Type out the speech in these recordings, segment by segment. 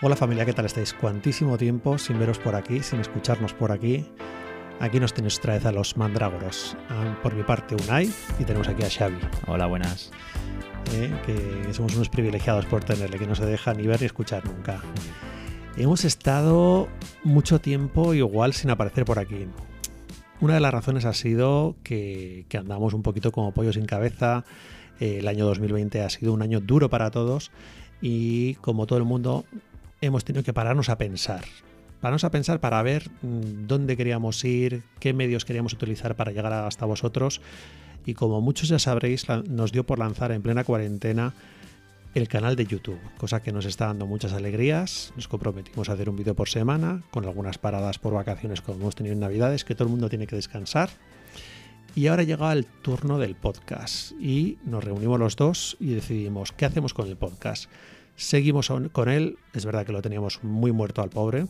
Hola familia, ¿qué tal estáis? Cuantísimo tiempo sin veros por aquí, sin escucharnos por aquí. Aquí nos tenéis otra vez a los mandrágoros. Por mi parte, Unai, y tenemos aquí a Xavi. Hola, buenas. Eh, que somos unos privilegiados por tenerle, que no se deja ni ver ni escuchar nunca. Hemos estado mucho tiempo igual sin aparecer por aquí. Una de las razones ha sido que, que andamos un poquito como pollo sin cabeza. Eh, el año 2020 ha sido un año duro para todos y como todo el mundo hemos tenido que pararnos a pensar. Pararnos a pensar para ver mm, dónde queríamos ir, qué medios queríamos utilizar para llegar hasta vosotros. Y como muchos ya sabréis, nos dio por lanzar en plena cuarentena el canal de YouTube, cosa que nos está dando muchas alegrías. Nos comprometimos a hacer un vídeo por semana, con algunas paradas por vacaciones como hemos tenido en Navidades, que todo el mundo tiene que descansar. Y ahora llega el turno del podcast y nos reunimos los dos y decidimos qué hacemos con el podcast. Seguimos con él, es verdad que lo teníamos muy muerto al pobre,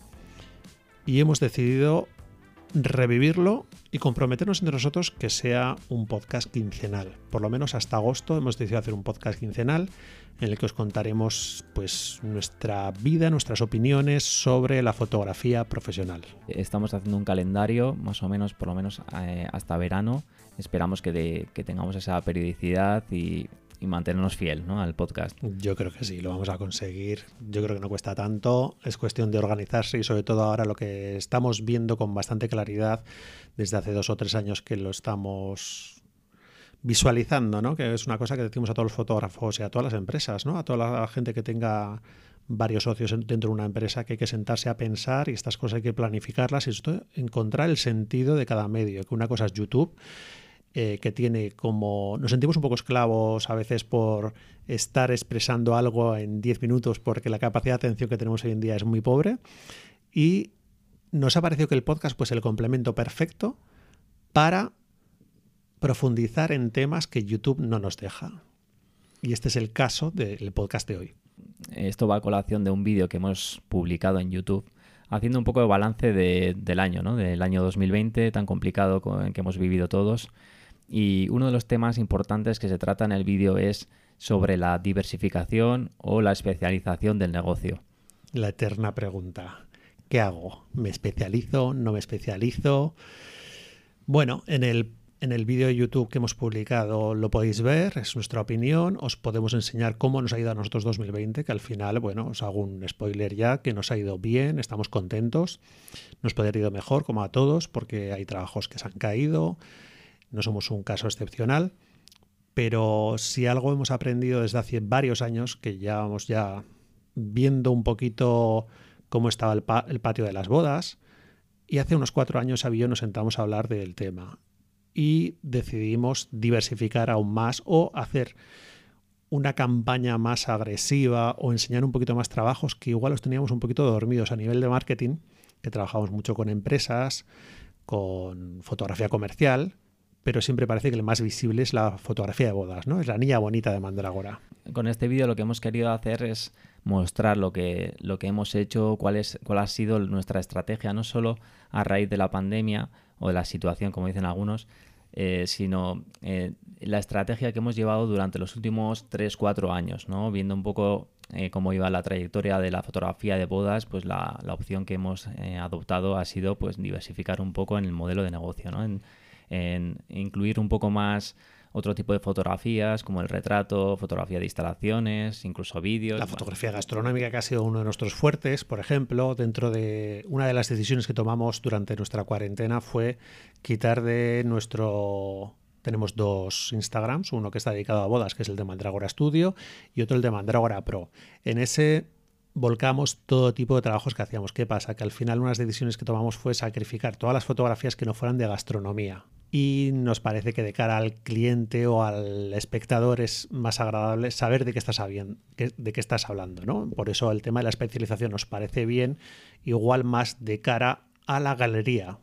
y hemos decidido revivirlo y comprometernos entre nosotros que sea un podcast quincenal. Por lo menos hasta agosto hemos decidido hacer un podcast quincenal en el que os contaremos pues nuestra vida, nuestras opiniones sobre la fotografía profesional. Estamos haciendo un calendario más o menos, por lo menos eh, hasta verano. Esperamos que, que tengamos esa periodicidad y y mantenernos fiel ¿no? al podcast. Yo creo que sí, lo vamos a conseguir. Yo creo que no cuesta tanto, es cuestión de organizarse y sobre todo ahora lo que estamos viendo con bastante claridad desde hace dos o tres años que lo estamos visualizando, ¿no? que es una cosa que decimos a todos los fotógrafos y a todas las empresas, ¿no? a toda la gente que tenga varios socios dentro de una empresa que hay que sentarse a pensar y estas cosas hay que planificarlas y esto, encontrar el sentido de cada medio, que una cosa es YouTube eh, que tiene como... Nos sentimos un poco esclavos a veces por estar expresando algo en 10 minutos porque la capacidad de atención que tenemos hoy en día es muy pobre. Y nos ha parecido que el podcast pues el complemento perfecto para profundizar en temas que YouTube no nos deja. Y este es el caso del podcast de hoy. Esto va a colación de un vídeo que hemos publicado en YouTube haciendo un poco de balance del año, ¿no? del año 2020 tan complicado que hemos vivido todos y uno de los temas importantes que se trata en el vídeo es sobre la diversificación o la especialización del negocio. La eterna pregunta, ¿qué hago? ¿Me especializo? ¿No me especializo? Bueno, en el, en el vídeo de YouTube que hemos publicado lo podéis ver, es nuestra opinión, os podemos enseñar cómo nos ha ido a nosotros 2020, que al final, bueno, os hago un spoiler ya, que nos ha ido bien, estamos contentos, nos puede haber ido mejor como a todos, porque hay trabajos que se han caído, no somos un caso excepcional, pero si algo hemos aprendido desde hace varios años, que ya vamos ya viendo un poquito cómo estaba el, patio de las bodas, y hace unos cuatro años Xavi nos sentamos a hablar del tema y decidimos diversificar aún más o hacer una campaña más agresiva o enseñar un poquito más trabajos que igual los teníamos un poquito dormidos a nivel de marketing, que trabajamos mucho con empresas, con fotografía comercial, pero siempre parece que el más visible es la fotografía de bodas, ¿no? Es la niña bonita de Mandragora. Con este vídeo lo que hemos querido hacer es mostrar lo que, lo que hemos hecho, cuál, es, cuál ha sido nuestra estrategia, no solo a raíz de la pandemia o de la situación, como dicen algunos, eh, sino eh, la estrategia que hemos llevado durante los últimos 3-4 años, ¿no? Viendo un poco eh, cómo iba la trayectoria de la fotografía de bodas, pues la, la opción que hemos adoptado ha sido pues diversificar un poco en el modelo de negocio, ¿no? En incluir un poco más otro tipo de fotografías, como el retrato, fotografía de instalaciones, incluso vídeos. La fotografía gastronómica, que ha sido uno de nuestros fuertes, por ejemplo, dentro de una de las decisiones que tomamos durante nuestra cuarentena fue quitar de nuestro tenemos dos Instagrams, uno que está dedicado a bodas, que es el de Mandragora Studio, y otro el de Mandragora Pro. En ese volcamos todo tipo de trabajos que hacíamos. ¿Qué pasa? Que al final unas decisiones que tomamos fue sacrificar todas las fotografías que no fueran de gastronomía. Y nos parece que de cara al cliente o al espectador es más agradable saber de qué estás, de qué estás hablando. ¿no? Por eso el tema de la especialización nos parece bien, igual más de cara a la galería.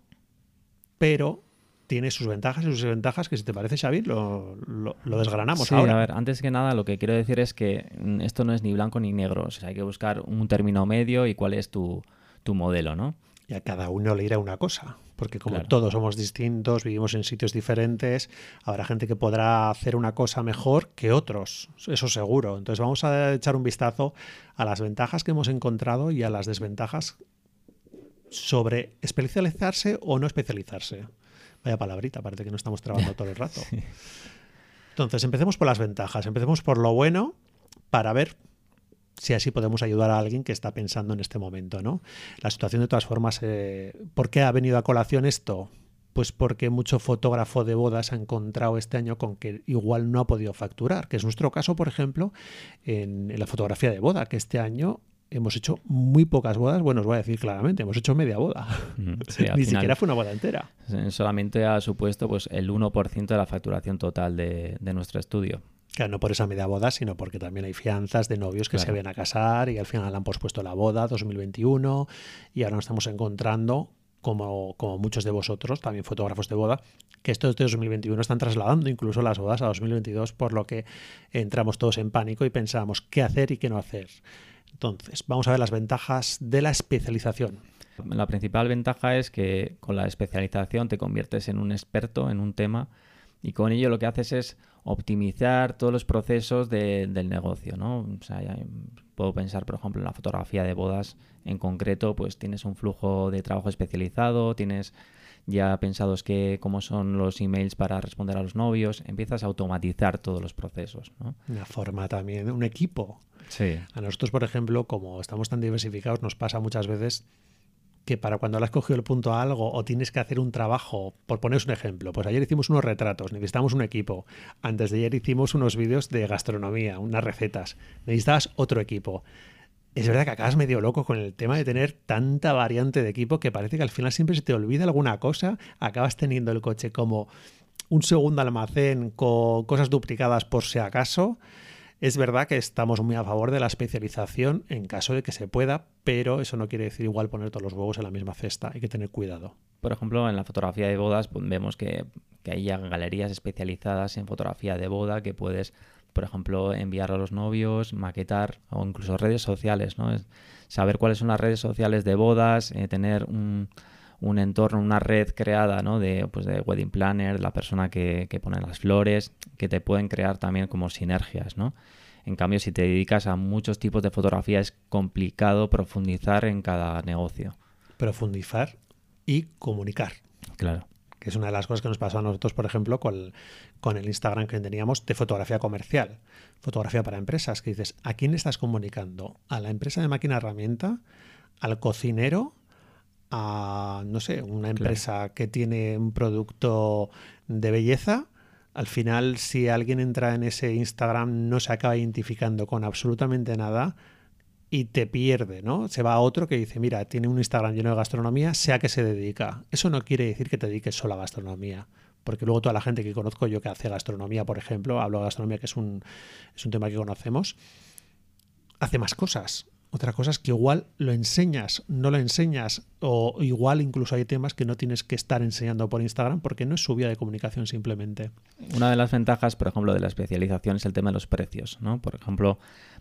Pero tiene sus ventajas y sus desventajas que si te parece, Xavi, lo, lo, desgranamos sí, ahora. a ver, antes que nada lo que quiero decir es que esto no es ni blanco ni negro, o sea, hay que buscar un término medio y cuál es tu, tu modelo, ¿no? y a cada uno le irá una cosa, porque como todos somos distintos, vivimos en sitios diferentes, habrá gente que podrá hacer una cosa mejor que otros, eso seguro. Entonces vamos a echar un vistazo a las ventajas que hemos encontrado y a las desventajas sobre especializarse o no especializarse. Vaya palabrita, parece que no estamos trabajando todo el rato. Entonces, empecemos por las ventajas, empecemos por lo bueno para ver si así podemos ayudar a alguien que está pensando en este momento, ¿no? La situación de todas formas, eh, ¿por qué ha venido a colación esto? Pues porque mucho fotógrafo de bodas ha encontrado este año con que igual no ha podido facturar, que es nuestro caso, por ejemplo, en, la fotografía de boda, que este año hemos hecho muy pocas bodas, bueno, os voy a decir claramente, hemos hecho media boda. Ni siquiera fue una boda entera. Solamente ha supuesto pues, el 1% de la facturación total de nuestro estudio. Claro, no por esa media boda, sino porque también hay fianzas de novios que se ven a casar y al final han pospuesto la boda 2021 y ahora nos estamos encontrando, como, como muchos de vosotros, también fotógrafos de boda, que estos de 2021 están trasladando incluso las bodas a 2022, por lo que entramos todos en pánico y pensamos qué hacer y qué no hacer. Entonces, vamos a ver las ventajas de la especialización. La principal ventaja es que con la especialización te conviertes en un experto en un tema y con ello lo que haces es optimizar todos los procesos del negocio, ¿no? O sea, puedo pensar, por ejemplo, en la fotografía de bodas en concreto, pues tienes un flujo de trabajo especializado, tienes ya pensados que cómo son los emails para responder a los novios, empiezas a automatizar todos los procesos, ¿no? Una forma también, un equipo. Sí. A nosotros, por ejemplo, como estamos tan diversificados, nos pasa muchas veces que para cuando le has cogido el punto a algo o tienes que hacer un trabajo, por poneros un ejemplo, pues ayer hicimos unos retratos, necesitamos un equipo, antes de ayer hicimos unos vídeos de gastronomía, unas recetas, necesitabas otro equipo. Es verdad que acabas medio loco con el tema de tener tanta variante de equipo que parece que al final siempre se te olvida alguna cosa, acabas teniendo el coche como un segundo almacén con cosas duplicadas por si acaso. Es verdad que estamos muy a favor de la especialización en caso de que se pueda, pero eso no quiere decir igual poner todos los huevos en la misma cesta. Hay que tener cuidado. Por ejemplo, en la fotografía de bodas pues, vemos que, hay ya galerías especializadas en fotografía de boda que puedes, por ejemplo, enviar a los novios, maquetar o incluso redes sociales, ¿no? saber cuáles son las redes sociales de bodas, eh, tener un un entorno, una red creada ¿no? de, pues de wedding planner, la persona que, pone las flores, que te pueden crear también como sinergias, ¿no? En cambio, si te dedicas a muchos tipos de fotografía, es complicado profundizar en cada negocio. Profundizar y comunicar. Claro. Que es una de las cosas que nos pasó a nosotros, por ejemplo, con, con el Instagram que teníamos de fotografía comercial, fotografía para empresas, que dices, ¿a quién estás comunicando? ¿A la empresa de máquina herramienta? ¿Al cocinero? a, no sé, una empresa que tiene un producto de belleza, al final si alguien entra en ese Instagram no se acaba identificando con absolutamente nada y te pierde, ¿no? Se va a otro que dice, mira, tiene un Instagram lleno de gastronomía, sea que se dedica. Eso no quiere decir que te dediques solo a gastronomía porque luego toda la gente que conozco yo que hace gastronomía, por ejemplo, hablo de gastronomía que es un, es un tema que conocemos, hace más cosas. Otra cosa es que igual lo enseñas, no lo enseñas, o igual incluso hay temas que no tienes que estar enseñando por Instagram porque no es su vía de comunicación simplemente. Una de las ventajas, por ejemplo, de la especialización es el tema de los precios, ¿no? Por ejemplo,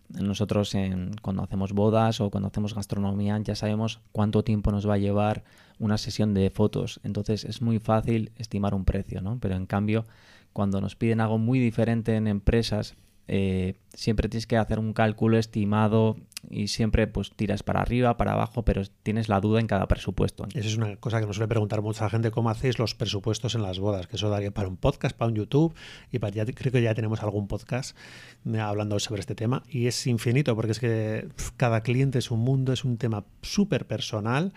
nosotros en, cuando hacemos bodas o cuando hacemos gastronomía ya sabemos cuánto tiempo nos va a llevar una sesión de fotos, entonces es muy fácil estimar un precio, ¿no? Pero en cambio, cuando nos piden algo muy diferente en empresas, eh, siempre tienes que hacer un cálculo estimado y siempre pues tiras para arriba, para abajo, pero tienes la duda en cada presupuesto. Esa es una cosa que nos suele preguntar mucha gente, ¿cómo hacéis los presupuestos en las bodas? Que eso daría para un podcast, para un YouTube y para ya, creo que ya tenemos algún podcast eh, hablando sobre este tema y es infinito porque es que cada cliente es un mundo, es un tema súper personal,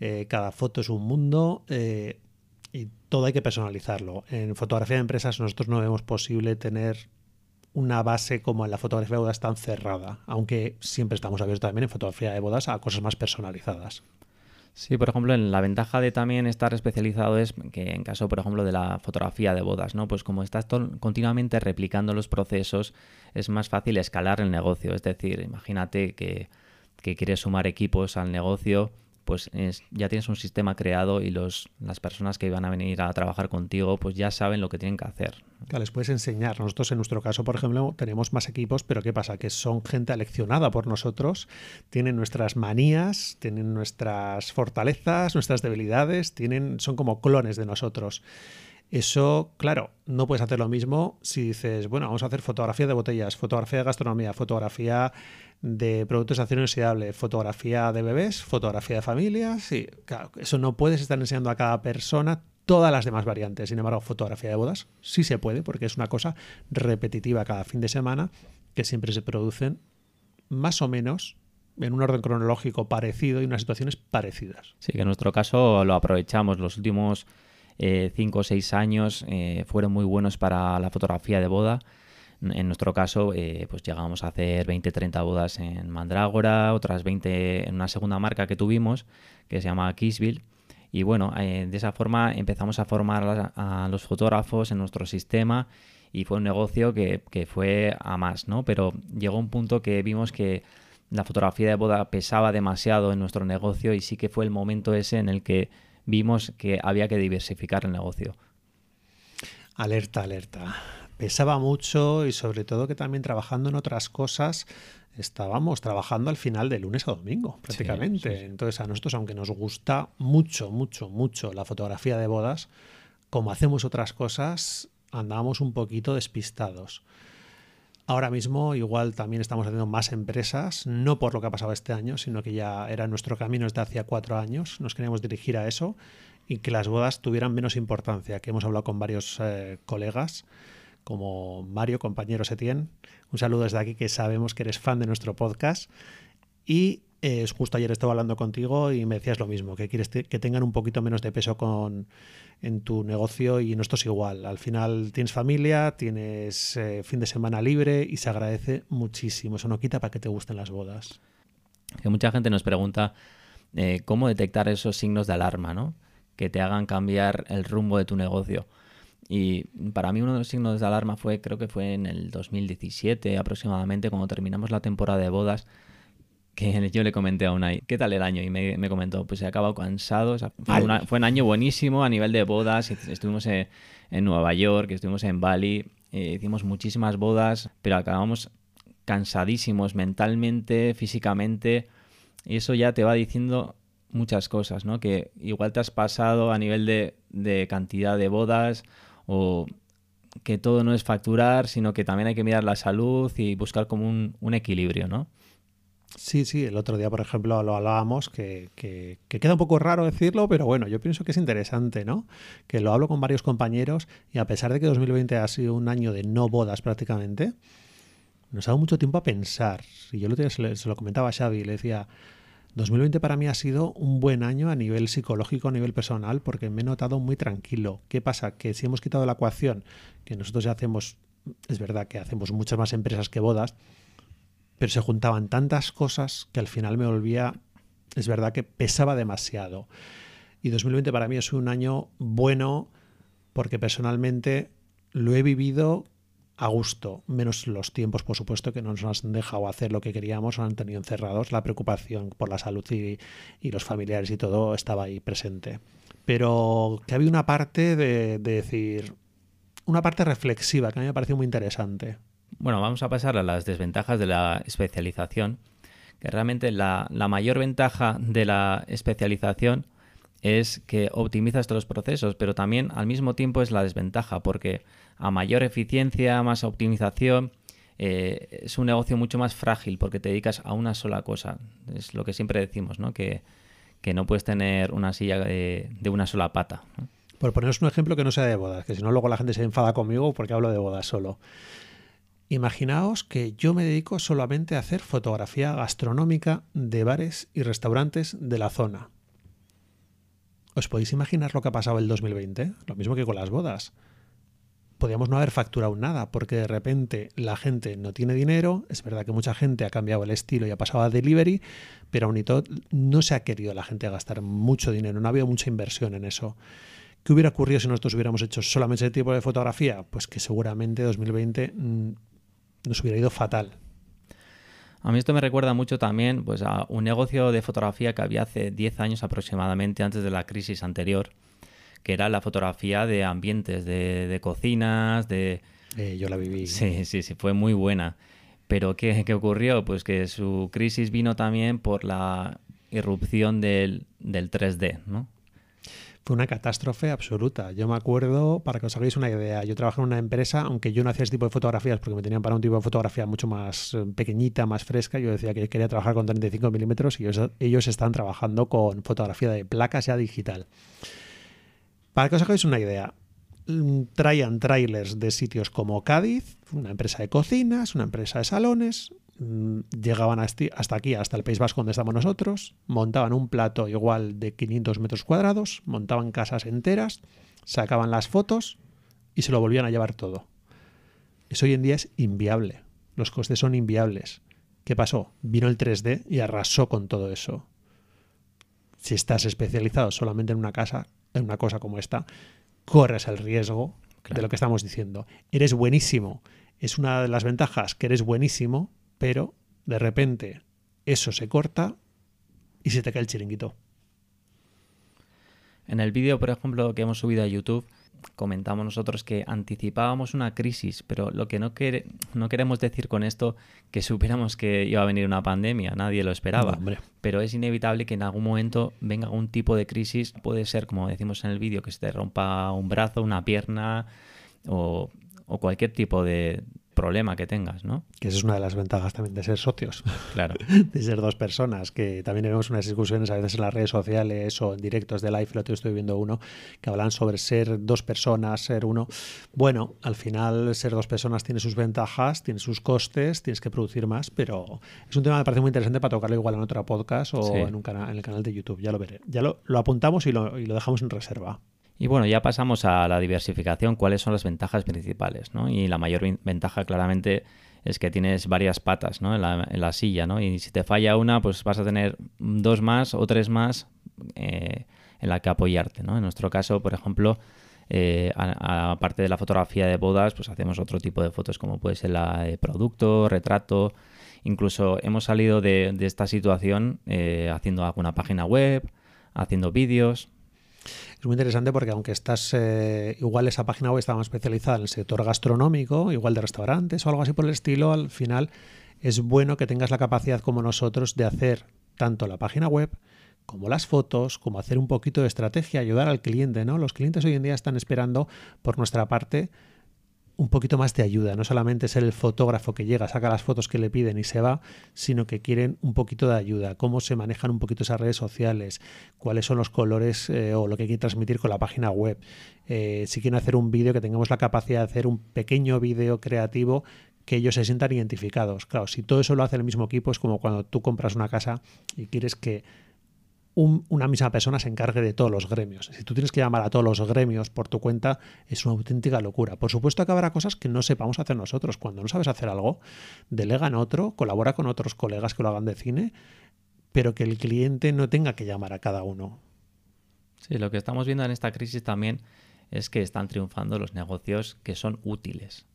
eh, cada foto es un mundo. y todo hay que personalizarlo. En fotografía de empresas nosotros no vemos posible tener una base como en la fotografía de bodas tan cerrada, aunque siempre estamos abiertos también en fotografía de bodas a cosas más personalizadas. Sí, por ejemplo, en la ventaja de también estar especializado es que en caso, por ejemplo, de la fotografía de bodas, ¿no? Pues como estás continuamente replicando los procesos, es más fácil escalar el negocio. Es decir, imagínate que, que quieres sumar equipos al negocio, pues ya tienes un sistema creado y los, las personas que van a venir a trabajar contigo, pues ya saben lo que tienen que hacer. Claro, les puedes enseñar. Nosotros en nuestro caso, por ejemplo, tenemos más equipos, pero ¿qué pasa? Que son gente aleccionada por nosotros, tienen nuestras manías, tienen nuestras fortalezas, nuestras debilidades, tienen, son como clones de nosotros. Eso, claro, no puedes hacer lo mismo si dices, bueno, vamos a hacer fotografía de botellas, fotografía de gastronomía, fotografía de productos de acción inoxidable, fotografía de bebés, fotografía de familias. Y claro, eso no puedes estar enseñando a cada persona todas las demás variantes. Sin embargo, fotografía de bodas sí se puede porque es una cosa repetitiva cada fin de semana que siempre se producen más o menos en un orden cronológico parecido y unas situaciones parecidas. Sí, que en nuestro caso lo aprovechamos. Los últimos eh, cinco o seis años eh, fueron muy buenos para la fotografía de boda. En nuestro caso, eh, pues llegamos a hacer 20-30 bodas en Mandrágora, otras 20 en una segunda marca que tuvimos, que se llama Kissville. Y bueno, de esa forma empezamos a formar a, los fotógrafos en nuestro sistema y fue un negocio que, que, fue a más, ¿no? Pero llegó un punto que vimos que la fotografía de boda pesaba demasiado en nuestro negocio y sí que fue el momento ese en el que vimos que había que diversificar el negocio. Alerta, alerta. Pesaba mucho y sobre todo que también trabajando en otras cosas estábamos trabajando al final de lunes a domingo, prácticamente. Entonces a nosotros, aunque nos gusta mucho, mucho, mucho la fotografía de bodas, como hacemos otras cosas, andábamos un poquito despistados. Ahora mismo igual también estamos haciendo más empresas, no por lo que ha pasado este año, sino que ya era nuestro camino desde hacía cuatro años, nos queríamos dirigir a eso y que las bodas tuvieran menos importancia, que hemos hablado con varios eh, colegas como Mario, compañero Setien. Un saludo desde aquí que sabemos que eres fan de nuestro podcast. Y eh, justo ayer estaba hablando contigo y me decías lo mismo, que quieres que tengan un poquito menos de peso con, en tu negocio y esto es igual. Al final tienes familia, tienes eh, fin de semana libre y se agradece muchísimo. Eso no quita para que te gusten las bodas. Que mucha gente nos pregunta eh, cómo detectar esos signos de alarma, ¿no? Que te hagan cambiar el rumbo de tu negocio. Y para mí uno de los signos de alarma fue, creo que fue en el 2017 aproximadamente, cuando terminamos la temporada de bodas que yo le comenté a Unai, ¿qué tal el año? Y me, comentó, pues he acabado cansado. fue, un año buenísimo a nivel de bodas. Estuvimos en, Nueva York, estuvimos en Bali, eh, hicimos muchísimas bodas, pero acabamos cansadísimos mentalmente, físicamente. Y eso ya te va diciendo muchas cosas, ¿no? Que igual te has pasado a nivel de, cantidad de bodas o que todo no es facturar, sino que también hay que mirar la salud y buscar como un, equilibrio, ¿no? Sí, sí, el otro día, por ejemplo, lo hablábamos, que, que, queda un poco raro decirlo, pero bueno, yo pienso que es interesante, ¿no? Que lo hablo con varios compañeros y a pesar de que 2020 ha sido un año de no bodas prácticamente, nos ha dado mucho tiempo a pensar. Y yo día se, lo comentaba a Xavi y le decía, 2020 para mí ha sido un buen año a nivel psicológico, a nivel personal, porque me he notado muy tranquilo. ¿Qué pasa? Que si hemos quitado la ecuación, que nosotros ya hacemos, es verdad que hacemos muchas más empresas que bodas, pero se juntaban tantas cosas que al final me volvía, es verdad que pesaba demasiado. Y 2020 para mí es un año bueno porque personalmente lo he vivido a gusto, menos los tiempos, por supuesto, que no nos han dejado hacer lo que queríamos, o han tenido encerrados, la preocupación por la salud y, los familiares y todo estaba ahí presente. Pero que había una parte de, de decir, una parte reflexiva que a mí me pareció muy interesante. Bueno, vamos a pasar a las desventajas de la especialización, que realmente la, mayor ventaja de la especialización es que optimizas todos los procesos, pero también al mismo tiempo es la desventaja, porque a mayor eficiencia, más optimización, eh, es un negocio mucho más frágil porque te dedicas a una sola cosa. Es lo que siempre decimos, ¿no? Que, no puedes tener una silla de, una sola pata. Por poneros un ejemplo que no sea de bodas, que si no luego la gente se enfada conmigo porque hablo de bodas solo. Imaginaos que yo me dedico solamente a hacer fotografía gastronómica de bares y restaurantes de la zona. ¿Os podéis imaginar lo que ha pasado el 2020? Lo mismo que con las bodas. Podríamos no haber facturado nada porque de repente la gente no tiene dinero. Es verdad que mucha gente ha cambiado el estilo y ha pasado a delivery, pero aún y todo no se ha querido la gente gastar mucho dinero. No ha habido mucha inversión en eso. ¿Qué hubiera ocurrido si nosotros hubiéramos hecho solamente ese tipo de fotografía? Pues que seguramente 2020 nos hubiera ido fatal. A mí esto me recuerda mucho también pues, a un negocio de fotografía que había hace 10 años aproximadamente, antes de la crisis anterior, que era la fotografía de ambientes, de, cocinas, de... Eh, yo la viví. Sí, sí, sí, fue muy buena. Pero ¿qué, ¿qué, ocurrió? Pues que su crisis vino también por la irrupción del, del 3D, ¿no? Fue una catástrofe absoluta. Yo me acuerdo, para que os hagáis una idea, yo trabajé en una empresa, aunque yo no hacía ese tipo de fotografías porque me tenían para un tipo de fotografía mucho más eh, pequeñita, más fresca, yo decía que quería trabajar con 35 milímetros y ellos, ellos están trabajando con fotografía de placas ya digital. Para que os hagáis una idea, mm, traían trailers de sitios como Cádiz, una empresa de cocinas, una empresa de salones, llegaban hasta aquí, hasta el País Vasco donde estamos nosotros, montaban un plato igual de 500 metros cuadrados, montaban casas enteras, sacaban las fotos y se lo volvían a llevar todo. Eso hoy en día es inviable. Los costes son inviables. ¿Qué pasó? Vino el 3D y arrasó con todo eso. Si estás especializado solamente en una casa, en una cosa como esta, corres el riesgo de lo que estamos diciendo. Eres buenísimo. Es una de las ventajas que eres buenísimo, pero de repente eso se corta y se te cae el chiringuito. En el vídeo, por ejemplo, que hemos subido a YouTube, comentamos nosotros que anticipábamos una crisis, pero lo que no, no queremos decir con esto que supiéramos que iba a venir una pandemia, nadie lo esperaba. pero es inevitable que en algún momento venga algún tipo de crisis, puede ser, como decimos en el vídeo, que se te rompa un brazo, una pierna o cualquier tipo de, problema que tengas, ¿no? Que esa es una de las ventajas también de ser socios. Claro. de ser dos personas, que también vemos unas discusiones a veces en las redes sociales o en directos de live, lo estoy viendo uno, que hablan sobre ser dos personas, ser uno. Bueno, al final ser dos personas tiene sus ventajas, tiene sus costes, tienes que producir más, pero es un tema que me parece muy interesante para tocarlo igual en otro podcast o en, un canal, en el canal de YouTube, ya lo veré. Ya lo, lo apuntamos y lo, y lo dejamos en reserva. Y bueno, ya pasamos a la diversificación, cuáles son las ventajas principales, ¿no? Y la mayor ventaja claramente es que tienes varias patas ¿no? en, la, silla, ¿no? Y si te falla una, pues vas a tener dos más o tres más eh, en la que apoyarte, ¿no? En nuestro caso, por ejemplo, eh, aparte de la fotografía de bodas, pues hacemos otro tipo de fotos como puede ser la de producto, retrato, incluso hemos salido de, esta situación eh, haciendo alguna página web, haciendo vídeos, es muy interesante porque aunque estás, eh, igual esa página web está más especializada en el sector gastronómico, igual de restaurantes o algo así por el estilo, al final es bueno que tengas la capacidad como nosotros de hacer tanto la página web como las fotos, como hacer un poquito de estrategia, ayudar al cliente, ¿no? Los clientes hoy en día están esperando por nuestra parte un poquito más de ayuda, no solamente ser el fotógrafo que llega, saca las fotos que le piden y se va, sino que quieren un poquito de ayuda, cómo se manejan un poquito esas redes sociales, cuáles son los colores eh, o lo que quieren transmitir con la página web. Eh, si quieren hacer un vídeo, que tengamos la capacidad de hacer un pequeño vídeo creativo que ellos se sientan identificados. Claro, si todo eso lo hace el mismo equipo, es como cuando tú compras una casa y quieres que una misma persona se encargue de todos los gremios. Si tú tienes que llamar a todos los gremios por tu cuenta, es una auténtica locura. Por supuesto que habrá cosas que no sepamos hacer nosotros. Cuando no sabes hacer algo, delega en otro, colabora con otros colegas que lo hagan de cine, pero que el cliente no tenga que llamar a cada uno. Sí, lo que estamos viendo en esta crisis también es que están triunfando los negocios que son útiles.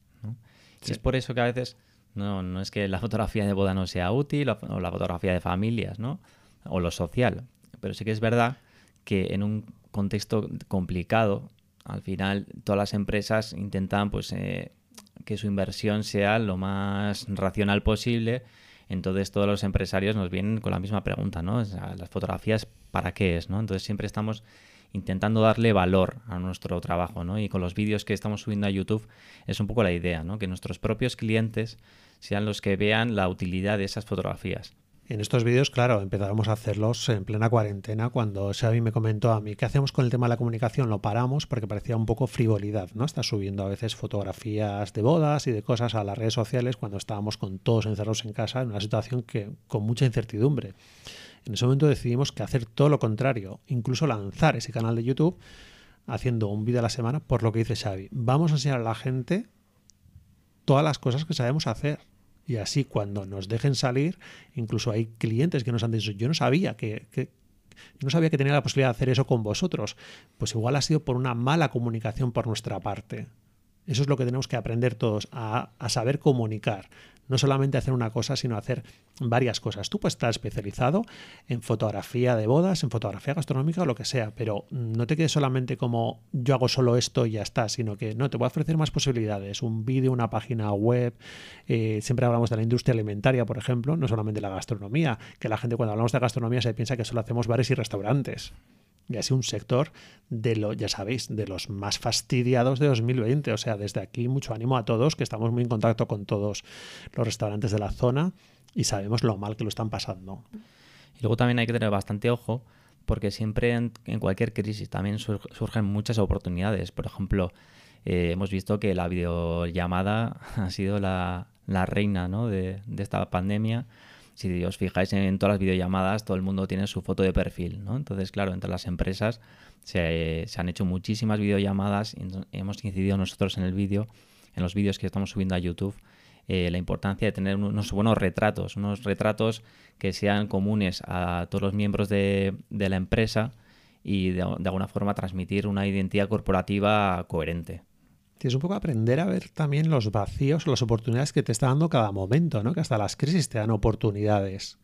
Y es por eso que a veces no, no es que la fotografía de boda no sea útil o la fotografía de familias, ¿no? O lo social pero sí que es verdad que en un contexto complicado, al final todas las empresas intentan pues, eh, que su inversión sea lo más racional posible. Entonces todos los empresarios nos vienen con la misma pregunta, ¿no? las fotografías, ¿para qué es? ¿no? Entonces siempre estamos intentando darle valor a nuestro trabajo, ¿no? Y con los vídeos que estamos subiendo a YouTube es un poco la idea, ¿no? Que nuestros propios clientes sean los que vean la utilidad de esas fotografías. En estos vídeos, claro, empezábamos a hacerlos en plena cuarentena cuando Xavi me comentó a mí, ¿qué hacemos con el tema de la comunicación? Lo paramos porque parecía un poco frivolidad, ¿no? Está subiendo a veces fotografías de bodas y de cosas a las redes sociales cuando estábamos con todos encerrados en casa en una situación que con mucha incertidumbre. En ese momento decidimos que hacer todo lo contrario, incluso lanzar ese canal de YouTube haciendo un vídeo a la semana por lo que dice Xavi. Vamos a enseñar a la gente todas las cosas que sabemos hacer y así cuando nos dejen salir, incluso hay clientes que nos han dicho, yo no sabía que, no sabía que tenía la posibilidad de hacer eso con vosotros. Pues igual ha sido por una mala comunicación por nuestra parte. Eso es lo que tenemos que aprender todos, a saber comunicar no solamente hacer una cosa, sino hacer varias cosas. Tú puedes estar especializado en fotografía de bodas, en fotografía gastronómica o lo que sea, pero no te quedes solamente como yo hago solo esto y ya está, sino que no, te voy a ofrecer más posibilidades, un vídeo, una página web, eh, siempre hablamos de la industria alimentaria, por ejemplo, no solamente la gastronomía, que la gente cuando hablamos de gastronomía se piensa que solo hacemos bares y restaurantes y así un sector de lo, ya sabéis, de los más fastidiados de 2020. O sea, desde aquí mucho ánimo a todos, que estamos muy en contacto con todos los restaurantes de la zona y sabemos lo mal que lo están pasando. Y luego también hay que tener bastante ojo, porque siempre en, cualquier crisis también surgen muchas oportunidades. Por ejemplo, eh, hemos visto que la videollamada ha sido la, reina de, de esta pandemia si os fijáis en todas las videollamadas, todo el mundo tiene su foto de perfil, ¿no? Entonces, claro, entre las empresas se, han hecho muchísimas videollamadas y hemos incidido nosotros en el vídeo, en los vídeos que estamos subiendo a YouTube, eh, la importancia de tener unos buenos retratos, unos retratos que sean comunes a todos los miembros de, la empresa y de, de alguna forma transmitir una identidad corporativa coherente. Tienes un poco aprender a ver también los vacíos, las oportunidades que te está dando cada momento, ¿no? Que hasta las crisis te dan oportunidades.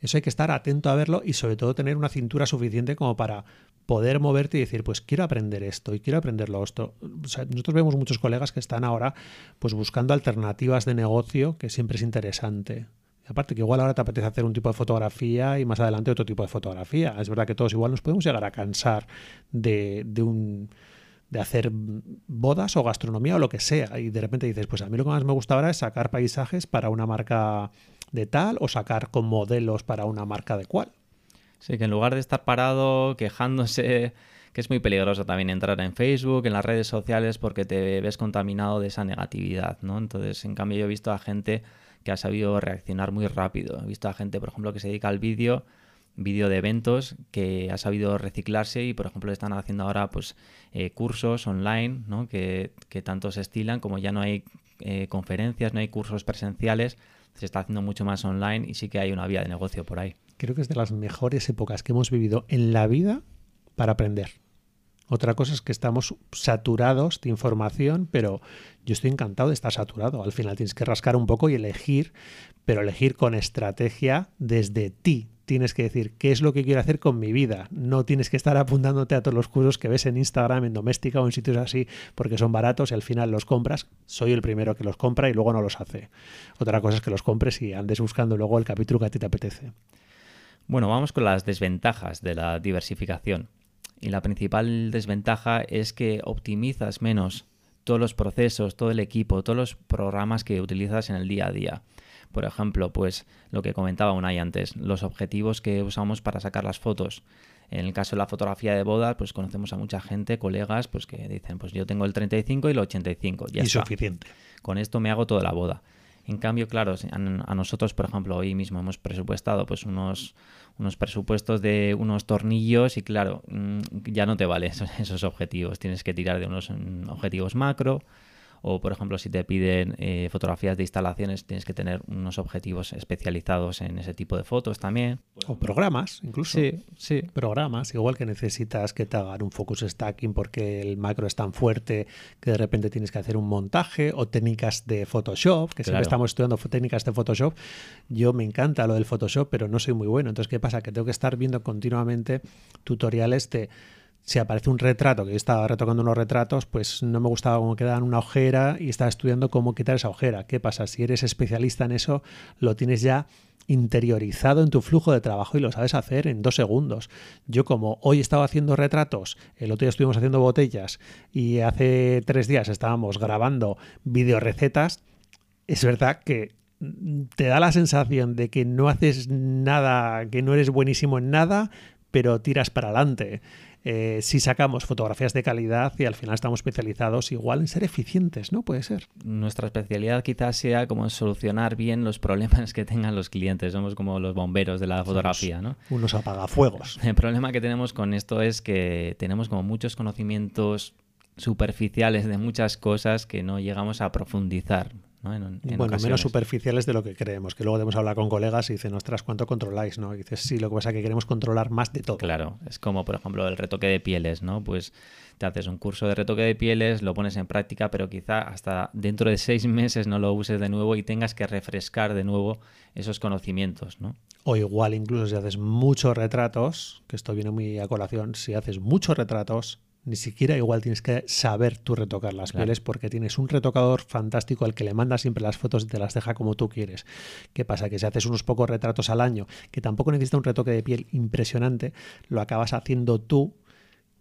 Eso hay que estar atento a verlo y sobre todo tener una cintura suficiente como para poder moverte y decir, pues quiero aprender esto y quiero aprender lo otro. nosotros vemos muchos colegas que están ahora pues buscando alternativas de negocio, que siempre es interesante. Aparte que igual ahora te apetece hacer un tipo de fotografía y más adelante otro tipo de fotografía. Es verdad que todos igual nos podemos llegar a cansar de un de hacer bodas o gastronomía o lo que sea. Y de repente dices, pues a mí lo que más me gusta ahora es sacar paisajes para una marca de tal o sacar con modelos para una marca de cual. Sí, que en lugar de estar parado quejándose, que es muy peligroso también entrar en Facebook, en las redes sociales, porque te ves contaminado de esa negatividad, ¿no? Entonces, en cambio, yo he visto a gente que ha sabido reaccionar muy rápido. He visto a gente, por ejemplo, que se dedica al vídeo vídeo de eventos que ha sabido reciclarse y por ejemplo están haciendo ahora pues eh, cursos online ¿no? que, tanto se estilan como ya no hay eh, conferencias, no hay cursos presenciales, se está haciendo mucho más online y sí que hay una vía de negocio por ahí. Creo que es de las mejores épocas que hemos vivido en la vida para aprender. Otra cosa es que estamos saturados de información, pero yo estoy encantado de estar saturado. Al final tienes que rascar un poco y elegir, pero elegir con estrategia desde ti, tienes que decir qué es lo que quiero hacer con mi vida. No tienes que estar apuntándote a todos los cursos que ves en Instagram, en Doméstica o en sitios así, porque son baratos y al final los compras. Soy el primero que los compra y luego no los hace. Otra cosa es que los compres y andes buscando luego el capítulo que a ti te apetece. Bueno, vamos con las desventajas de la diversificación. Y la principal desventaja es que optimizas menos todos los procesos, todo el equipo, todos los programas que utilizas en el día a día. Por ejemplo, pues lo que comentaba Unai antes, los objetivos que usamos para sacar las fotos. En el caso de la fotografía de boda, pues conocemos a mucha gente, colegas, pues que dicen, pues yo tengo el 35 y el 85. Ya y suficiente. Con esto me hago toda la boda. En cambio, claro, a nosotros, por ejemplo, hoy mismo hemos presupuestado pues unos, unos presupuestos de unos tornillos y claro, mm, ya no te valen esos, esos objetivos. Tienes que tirar de unos mm, objetivos macro, o por ejemplo si te piden eh, fotografías de instalaciones tienes que tener unos objetivos especializados en ese tipo de fotos también. O programas, incluso. Sí, sí. Programas, igual que necesitas que te hagan un focus stacking porque el macro es tan fuerte que de repente tienes que hacer un montaje o técnicas de Photoshop, que siempre estamos estudiando técnicas de Photoshop. Yo me encanta lo del Photoshop, pero no soy muy bueno. Entonces, ¿qué pasa? Que tengo que estar viendo continuamente tutoriales de si aparece un retrato, que yo estaba retocando unos retratos, pues no me gustaba cómo quedaban una ojera y estaba estudiando cómo quitar esa ojera. ¿Qué pasa? Si eres especialista en eso, lo tienes ya interiorizado en tu flujo de trabajo y lo sabes hacer en dos segundos. Yo como hoy estaba haciendo retratos, el otro día estuvimos haciendo botellas y hace tres días estábamos grabando video recetas, es verdad que te da la sensación de que no haces nada, que no eres buenísimo en nada, pero tiras para adelante. Eh, si sacamos fotografías de calidad y al final estamos especializados igual en ser eficientes, ¿no? Puede ser. Nuestra especialidad quizás sea como solucionar bien los problemas que tengan los clientes. Somos como los bomberos de la fotografía, ¿no? Unos apagafuegos. El problema que tenemos con esto es que tenemos como muchos conocimientos superficiales de muchas cosas que no llegamos a profundizar. Bueno, menos superficiales de lo que creemos, que luego debemos hablar con colegas y dicen, ostras, ¿cuánto controláis? ¿no? Y dices, sí, lo que pasa es que queremos controlar más de todo. Claro, es como, por ejemplo, el retoque de pieles, ¿no? Pues te haces un curso de retoque de pieles, lo pones en práctica, pero quizá hasta dentro de seis meses no lo uses de nuevo y tengas que refrescar de nuevo esos conocimientos, ¿no? O igual incluso si haces muchos retratos, que esto viene muy a colación, si haces muchos retratos, ni siquiera igual tienes que saber tú retocar las pieles porque tienes un retocador fantástico al que le mandas siempre las fotos y te las deja como tú quieres. ¿Qué pasa? Que si haces unos pocos retratos al año, que tampoco necesita un retoque de piel impresionante, lo acabas haciendo tú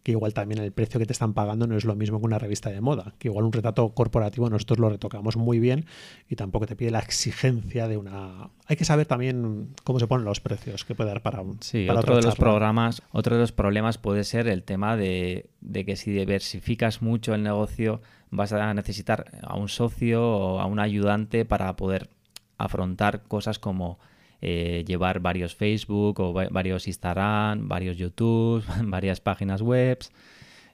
que igual también el precio que te están pagando no es lo mismo que una revista de moda, que igual un retrato corporativo nosotros lo retocamos muy bien y tampoco te pide la exigencia de una... Hay que saber también cómo se ponen los precios que puede dar para un... Sí, otro de los programas, otro de los problemas puede ser el tema de, de que si diversificas mucho el negocio vas a necesitar a un socio o a un ayudante para poder afrontar cosas como eh, llevar varios Facebook o varios Instagram, varios YouTube, varias páginas web.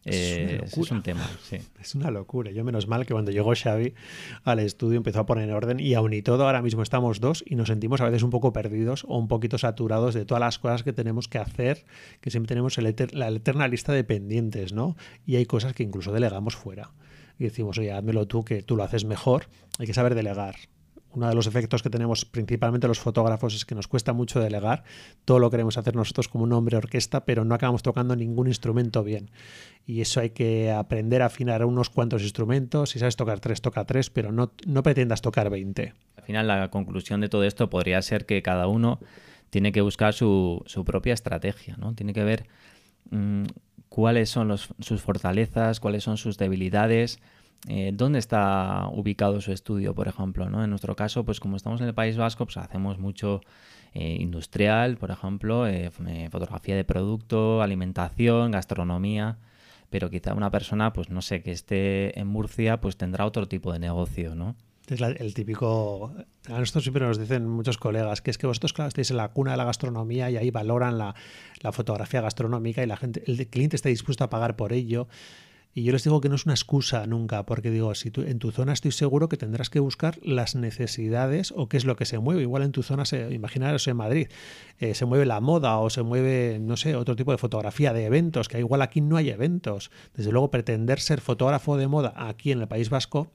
Eh, es, un tema, Es una locura. Yo menos mal que cuando llegó Xavi al estudio empezó a poner en orden y aún y todo ahora mismo estamos dos y nos sentimos a veces un poco perdidos o un poquito saturados de todas las cosas que tenemos que hacer, que siempre tenemos la eterna lista de pendientes, ¿no? Y hay cosas que incluso delegamos fuera. Y decimos, oye, házmelo tú, que tú lo haces mejor. Hay que saber delegar uno de los efectos que tenemos principalmente los fotógrafos es que nos cuesta mucho delegar. Todo lo queremos hacer nosotros como un hombre orquesta, pero no acabamos tocando ningún instrumento bien. Y eso hay que aprender a afinar unos cuantos instrumentos. Si sabes tocar tres, toca tres, pero no, no pretendas tocar 20. Al final, la conclusión de todo esto podría ser que cada uno tiene que buscar su, propia estrategia, ¿no? Tiene que ver mm, cuáles son sus fortalezas, cuáles son sus debilidades eh, dónde está ubicado su estudio, por ejemplo. ¿no? En nuestro caso, pues como estamos en el País Vasco, pues hacemos mucho eh, industrial, por ejemplo, eh, fotografía de producto, alimentación, gastronomía. Pero quizá una persona, pues no sé, que esté en Murcia, pues tendrá otro tipo de negocio, ¿no? Es el típico. A nosotros siempre nos dicen muchos colegas que es que vosotros, claro, estáis en la cuna de la gastronomía y ahí valoran la, la fotografía gastronómica y la gente, el cliente está dispuesto a pagar por ello. Y yo les digo que no es una excusa nunca, porque digo, si tú, en tu zona estoy seguro que tendrás que buscar las necesidades o qué es lo que se mueve. Igual en tu zona, se, imaginaros en Madrid, eh, se mueve la moda o se mueve, no sé, otro tipo de fotografía de eventos, que igual aquí no hay eventos. Desde luego, pretender ser fotógrafo de moda aquí en el País Vasco,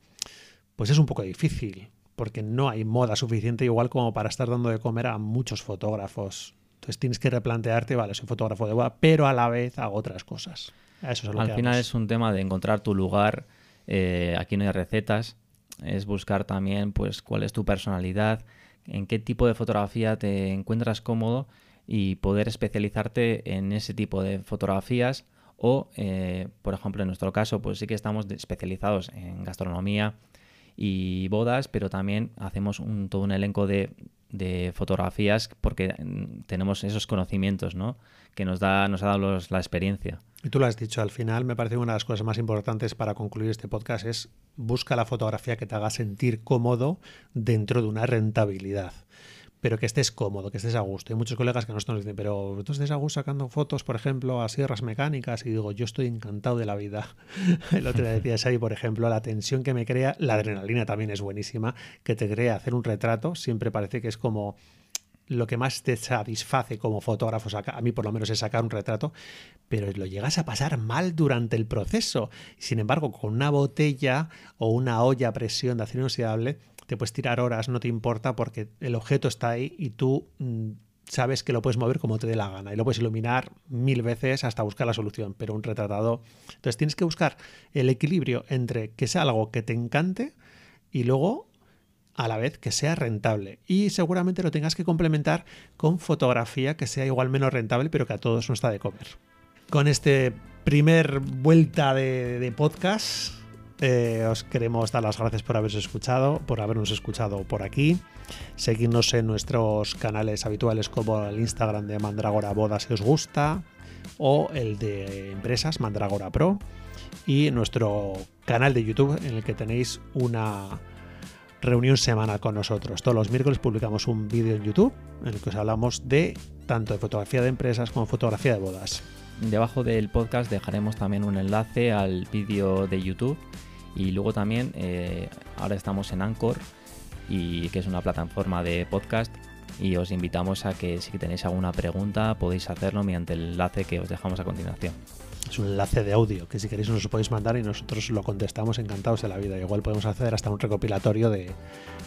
pues es un poco difícil, porque no hay moda suficiente igual como para estar dando de comer a muchos fotógrafos. Entonces tienes que replantearte, vale, soy fotógrafo de moda, pero a la vez hago otras cosas. Al final es un tema de encontrar tu lugar. Eh, aquí no hay recetas. Es buscar también pues cuál es tu personalidad, en qué tipo de fotografía te encuentras cómodo y poder especializarte en ese tipo de fotografías o, eh, por ejemplo, en nuestro caso, pues sí que estamos especializados en gastronomía y bodas, pero también hacemos un, todo un elenco de, de fotografías porque mm, tenemos esos conocimientos, ¿no? Que nos da, nos ha dado la experiencia. Y tú lo has dicho, al final me parece una de las cosas más importantes para concluir este podcast es busca la fotografía que te haga sentir cómodo dentro de una rentabilidad pero que estés cómodo, que estés a gusto. Hay muchos colegas que nos dicen, pero tú estés a gusto sacando fotos, por ejemplo, a sierras mecánicas, y digo, yo estoy encantado de la vida. El otro día decías ahí, por ejemplo, la tensión que me crea, la adrenalina también es buenísima, que te crea hacer un retrato, siempre parece que es como lo que más te satisface como fotógrafo, a mí por lo menos es sacar un retrato, pero lo llegas a pasar mal durante el proceso. Sin embargo, con una botella o una olla a presión de acero inoxidable, te puedes tirar horas, no te importa porque el objeto está ahí y tú mm, sabes que lo puedes mover como te dé la gana y lo puedes iluminar mil veces hasta buscar la solución, pero un retratado... Entonces tienes que buscar el equilibrio entre que sea algo que te encante y luego a la vez que sea rentable. Y seguramente lo tengas que complementar con fotografía que sea igual menos rentable, pero que a todos nos está de comer. Con este primer vuelta de, podcast, eh, os queremos dar las gracias por habernos escuchado, por habernos escuchado por aquí. Seguidnos en nuestros canales habituales como el Instagram de Mandragora Boda si os gusta, o el de empresas Mandragora Pro, y nuestro canal de YouTube en el que tenéis una reunión semanal con nosotros. Todos los miércoles publicamos un vídeo en YouTube en el que os hablamos de tanto de fotografía de empresas como fotografía de bodas. Debajo del podcast dejaremos también un enlace al vídeo de YouTube y luego también eh, ahora estamos en Anchor y que es una plataforma de podcast y os invitamos a que si tenéis alguna pregunta podéis hacerlo mediante el enlace que os dejamos a continuación. Es un enlace de audio que si queréis nos lo podéis mandar y nosotros lo contestamos encantados de la vida. Igual podemos hacer hasta un recopilatorio de,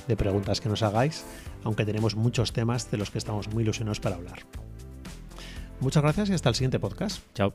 de preguntas que nos hagáis, aunque tenemos muchos temas de los que estamos muy ilusionados para hablar. Muchas gracias y hasta el siguiente podcast. Chao.